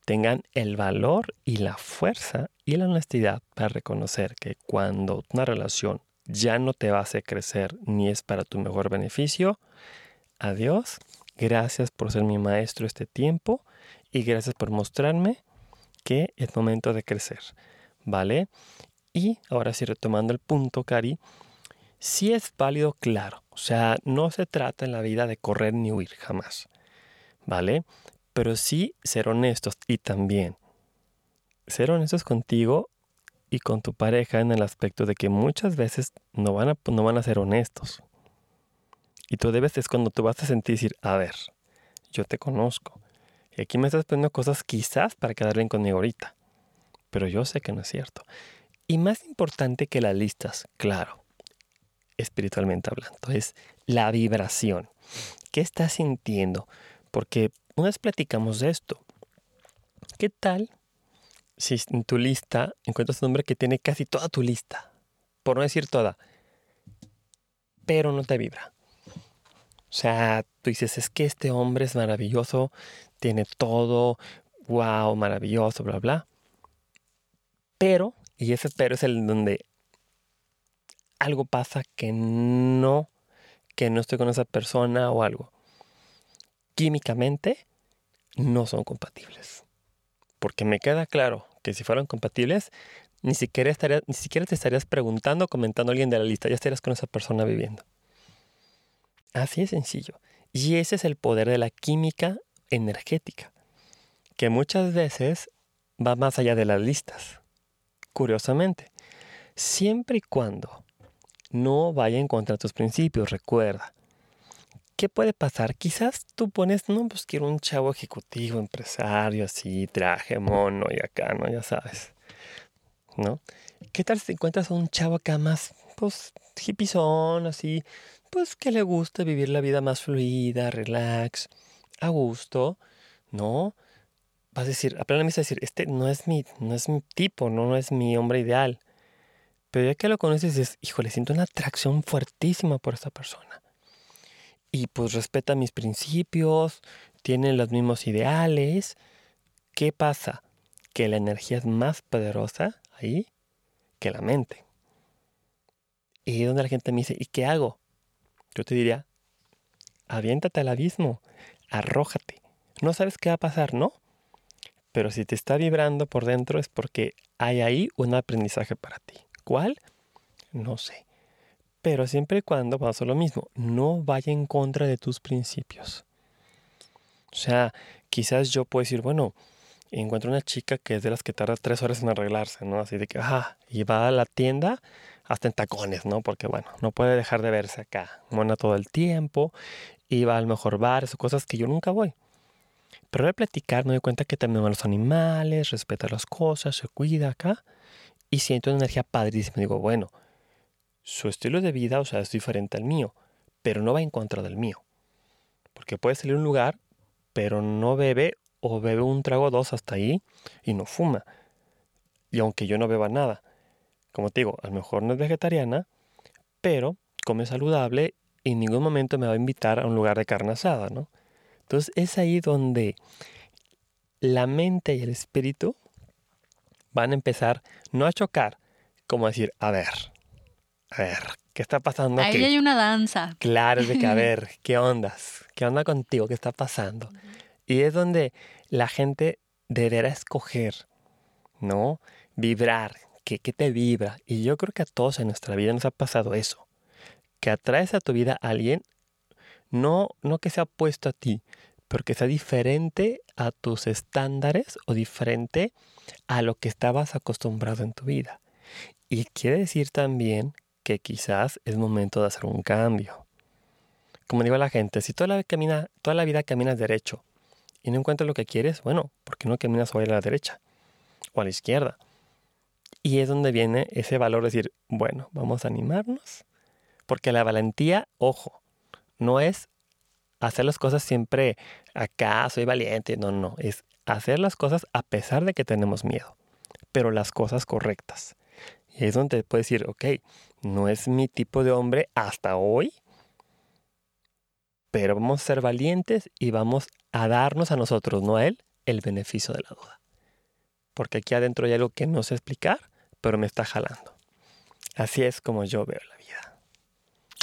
tengan el valor y la fuerza y la honestidad para reconocer que cuando una relación ya no te va a hacer crecer ni es para tu mejor beneficio, adiós, gracias por ser mi maestro este tiempo y gracias por mostrarme que es momento de crecer, ¿vale? Y ahora sí, retomando el punto, Cari, si es válido, claro, o sea, no se trata en la vida de correr ni huir, jamás, ¿vale? Pero sí ser honestos y también ser honestos contigo y con tu pareja en el aspecto de que muchas veces no van a, no van a ser honestos. Y tú debes, es cuando tú vas a sentir, decir, a ver, yo te conozco. Aquí me estás poniendo cosas quizás para quedar bien conmigo ahorita. Pero yo sé que no es cierto. Y más importante que las listas, claro, espiritualmente hablando, es la vibración. ¿Qué estás sintiendo? Porque una vez platicamos de esto. ¿Qué tal si en tu lista encuentras un hombre que tiene casi toda tu lista, por no decir toda, pero no te vibra. O sea, tú dices, es que este hombre es maravilloso, tiene todo, wow, maravilloso, bla, bla. Pero, y ese pero es el donde algo pasa que no, que no estoy con esa persona o algo. Químicamente no son compatibles. Porque me queda claro que si fueran compatibles, ni siquiera, ni siquiera te estarías preguntando comentando a alguien de la lista, ya estarías con esa persona viviendo. Así es sencillo. Y ese es el poder de la química energética, que muchas veces va más allá de las listas. Curiosamente, siempre y cuando no vaya en contra de tus principios, recuerda. ¿Qué puede pasar? Quizás tú pones, no, pues quiero un chavo ejecutivo, empresario, así, traje mono y acá, ¿no? Ya sabes. ¿No? ¿Qué tal si te encuentras a un chavo acá más, pues, hippizón, así, pues que le gusta vivir la vida más fluida, relax, a gusto, ¿no? Vas a decir, apenas me a decir, este no es mi, no es mi tipo, no, no es mi hombre ideal. Pero ya que lo conoces, dices, híjole, siento una atracción fuertísima por esta persona y pues respeta mis principios, tiene los mismos ideales. ¿Qué pasa? Que la energía es más poderosa ahí que la mente. Y donde la gente me dice, ¿y qué hago? Yo te diría, aviéntate al abismo, arrójate. No sabes qué va a pasar, ¿no? Pero si te está vibrando por dentro es porque hay ahí un aprendizaje para ti. ¿Cuál? No sé. Pero siempre y cuando pasa lo mismo, no vaya en contra de tus principios. O sea, quizás yo puedo decir, bueno, encuentro una chica que es de las que tarda tres horas en arreglarse, ¿no? Así de que, ajá, y va a la tienda hasta en tacones, ¿no? Porque, bueno, no puede dejar de verse acá, mona todo el tiempo, va al mejor bar, o cosas que yo nunca voy. Pero al platicar me doy cuenta que también van los animales, respeta las cosas, se cuida acá, y siento una energía padrísima. Digo, bueno, su estilo de vida, o sea, es diferente al mío, pero no va en contra del mío. Porque puede salir a un lugar, pero no bebe o bebe un trago dos hasta ahí y no fuma. Y aunque yo no beba nada, como te digo, a lo mejor no es vegetariana, pero come saludable y en ningún momento me va a invitar a un lugar de carne asada, ¿no? Entonces es ahí donde la mente y el espíritu van a empezar no a chocar, como a decir, a ver, a ver, ¿qué está pasando aquí? Ahí hay una danza. Claro, es de que, a ver, ¿qué ondas? ¿Qué onda contigo? ¿Qué está pasando? Y es donde la gente deberá escoger, ¿no? Vibrar, ¿qué, ¿qué te vibra? Y yo creo que a todos en nuestra vida nos ha pasado eso. Que atraes a tu vida a alguien, no, no que sea opuesto a ti, pero que sea diferente a tus estándares o diferente a lo que estabas acostumbrado en tu vida. Y quiere decir también que quizás es momento de hacer un cambio. Como digo a la gente, si toda la, camina, toda la vida caminas derecho y no encuentras lo que quieres, bueno, ¿por qué no caminas hoy a la derecha o a la izquierda? Y es donde viene ese valor de decir, bueno, vamos a animarnos. Porque la valentía, ojo, no es hacer las cosas siempre acá, soy valiente, no, no, es hacer las cosas a pesar de que tenemos miedo. pero las cosas correctas. Y es donde puedes decir, ok, no es mi tipo de hombre hasta hoy, pero vamos a ser valientes y vamos a darnos a nosotros, no a él, el beneficio de la duda. Porque aquí adentro hay algo que no sé explicar, pero me está jalando. Así es como yo veo la vida.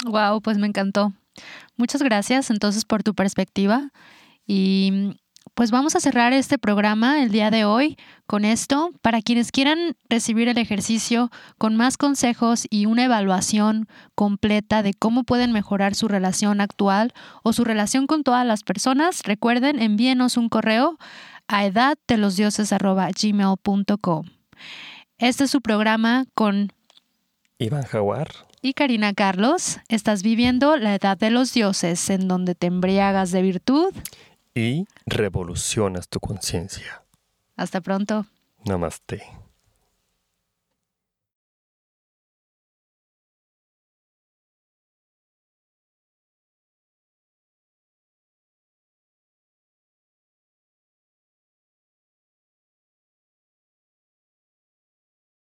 Wow, pues me encantó. Muchas gracias entonces por tu perspectiva y pues vamos a cerrar este programa el día de hoy con esto. Para quienes quieran recibir el ejercicio con más consejos y una evaluación completa de cómo pueden mejorar su relación actual o su relación con todas las personas, recuerden, envíenos un correo a edaddelosdioses.gmail.com. Este es su programa con Iván Jaguar y Karina Carlos. Estás viviendo la edad de los dioses en donde te embriagas de virtud y revolucionas tu conciencia. Hasta pronto. Namaste.